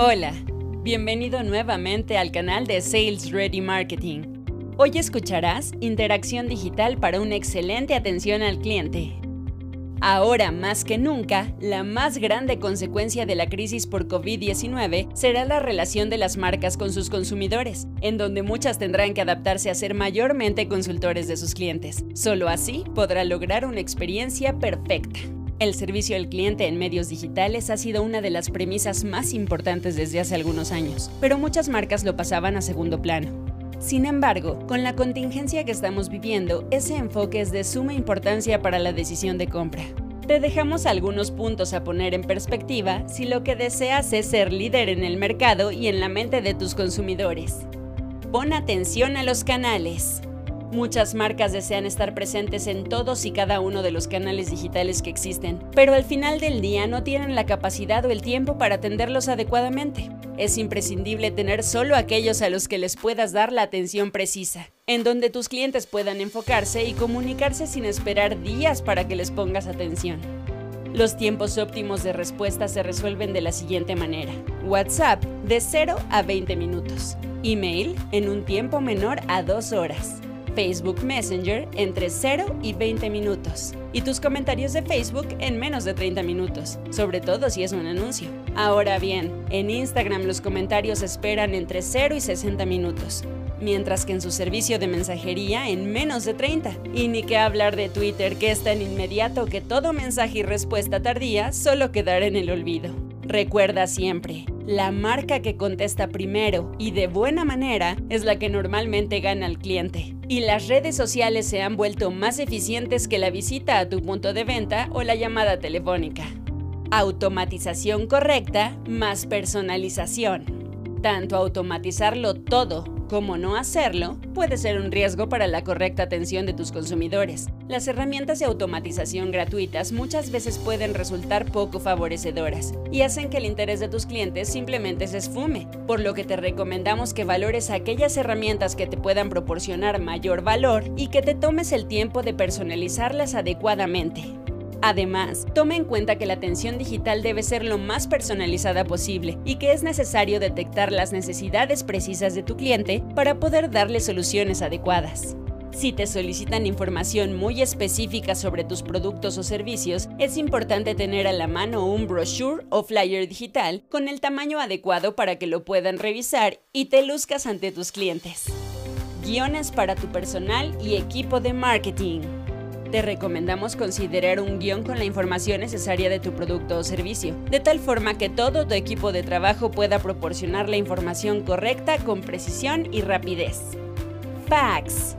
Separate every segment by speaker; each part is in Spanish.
Speaker 1: Hola, bienvenido nuevamente al canal de Sales Ready Marketing. Hoy escucharás interacción digital para una excelente atención al cliente. Ahora más que nunca, la más grande consecuencia de la crisis por COVID-19 será la relación de las marcas con sus consumidores, en donde muchas tendrán que adaptarse a ser mayormente consultores de sus clientes. Solo así podrá lograr una experiencia perfecta. El servicio al cliente en medios digitales ha sido una de las premisas más importantes desde hace algunos años, pero muchas marcas lo pasaban a segundo plano. Sin embargo, con la contingencia que estamos viviendo, ese enfoque es de suma importancia para la decisión de compra. Te dejamos algunos puntos a poner en perspectiva si lo que deseas es ser líder en el mercado y en la mente de tus consumidores. Pon atención a los canales. Muchas marcas desean estar presentes en todos y cada uno de los canales digitales que existen, pero al final del día no tienen la capacidad o el tiempo para atenderlos adecuadamente. Es imprescindible tener solo aquellos a los que les puedas dar la atención precisa, en donde tus clientes puedan enfocarse y comunicarse sin esperar días para que les pongas atención. Los tiempos óptimos de respuesta se resuelven de la siguiente manera. WhatsApp de 0 a 20 minutos. Email en un tiempo menor a 2 horas. Facebook Messenger entre 0 y 20 minutos. Y tus comentarios de Facebook en menos de 30 minutos, sobre todo si es un anuncio. Ahora bien, en Instagram los comentarios esperan entre 0 y 60 minutos, mientras que en su servicio de mensajería en menos de 30. Y ni que hablar de Twitter que es tan inmediato que todo mensaje y respuesta tardía solo quedará en el olvido. Recuerda siempre, la marca que contesta primero y de buena manera es la que normalmente gana al cliente. Y las redes sociales se han vuelto más eficientes que la visita a tu punto de venta o la llamada telefónica. Automatización correcta más personalización. Tanto automatizarlo todo como no hacerlo puede ser un riesgo para la correcta atención de tus consumidores. Las herramientas de automatización gratuitas muchas veces pueden resultar poco favorecedoras y hacen que el interés de tus clientes simplemente se esfume, por lo que te recomendamos que valores aquellas herramientas que te puedan proporcionar mayor valor y que te tomes el tiempo de personalizarlas adecuadamente. Además, toma en cuenta que la atención digital debe ser lo más personalizada posible y que es necesario detectar las necesidades precisas de tu cliente para poder darle soluciones adecuadas. Si te solicitan información muy específica sobre tus productos o servicios, es importante tener a la mano un brochure o flyer digital con el tamaño adecuado para que lo puedan revisar y te luzcas ante tus clientes. Guiones para tu personal y equipo de marketing. Te recomendamos considerar un guion con la información necesaria de tu producto o servicio, de tal forma que todo tu equipo de trabajo pueda proporcionar la información correcta con precisión y rapidez. Fax.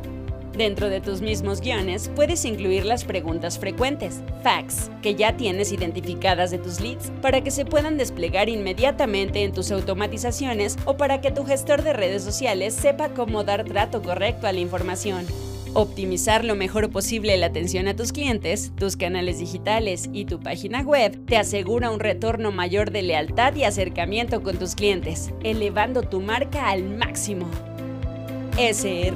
Speaker 1: Dentro de tus mismos guiones puedes incluir las preguntas frecuentes, fax, que ya tienes identificadas de tus leads, para que se puedan desplegar inmediatamente en tus automatizaciones o para que tu gestor de redes sociales sepa cómo dar trato correcto a la información. Optimizar lo mejor posible la atención a tus clientes, tus canales digitales y tu página web te asegura un retorno mayor de lealtad y acercamiento con tus clientes, elevando tu marca al máximo. srm.mx